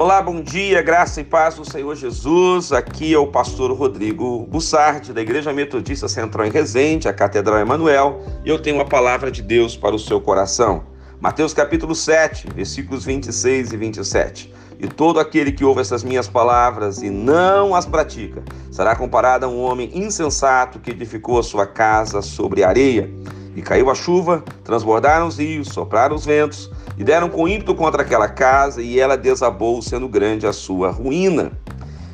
Olá, bom dia, graça e paz do Senhor Jesus. Aqui é o pastor Rodrigo Bussardi, da Igreja Metodista Central em Resende, a Catedral Emanuel, e eu tenho uma palavra de Deus para o seu coração. Mateus capítulo 7, versículos 26 e 27. E todo aquele que ouve essas minhas palavras e não as pratica, será comparado a um homem insensato que edificou a sua casa sobre areia. E caiu a chuva, transbordaram os rios, sopraram os ventos, e deram com ímpeto contra aquela casa, e ela desabou, sendo grande a sua ruína.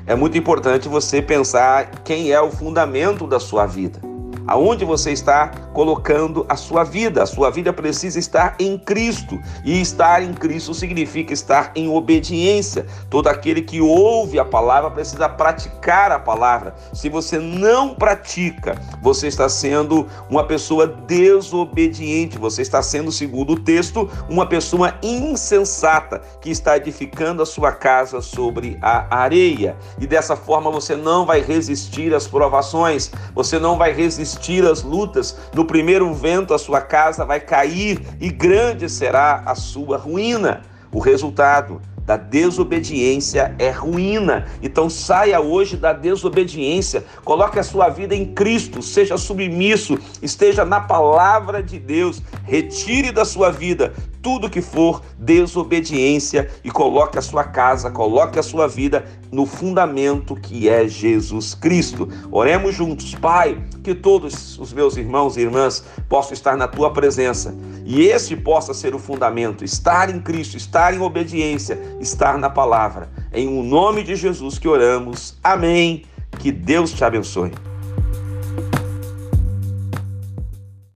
É muito importante você pensar quem é o fundamento da sua vida aonde você está colocando a sua vida. A sua vida precisa estar em Cristo. E estar em Cristo significa estar em obediência. Todo aquele que ouve a palavra precisa praticar a palavra. Se você não pratica, você está sendo uma pessoa desobediente. Você está sendo, segundo o texto, uma pessoa insensata que está edificando a sua casa sobre a areia. E dessa forma você não vai resistir às provações, você não vai resistir às lutas, no primeiro vento a sua casa vai cair e grande será a sua ruína. O resultado da desobediência é ruína. Então saia hoje da desobediência, coloque a sua vida em Cristo, seja submisso, esteja na palavra de Deus, retire da sua vida tudo que for desobediência e coloque a sua casa, coloque a sua vida no fundamento que é Jesus Cristo. Oremos juntos, Pai, que todos os meus irmãos e irmãs possam estar na tua presença e esse possa ser o fundamento, estar em Cristo, estar em obediência, estar na palavra. Em o nome de Jesus que oramos. Amém. Que Deus te abençoe.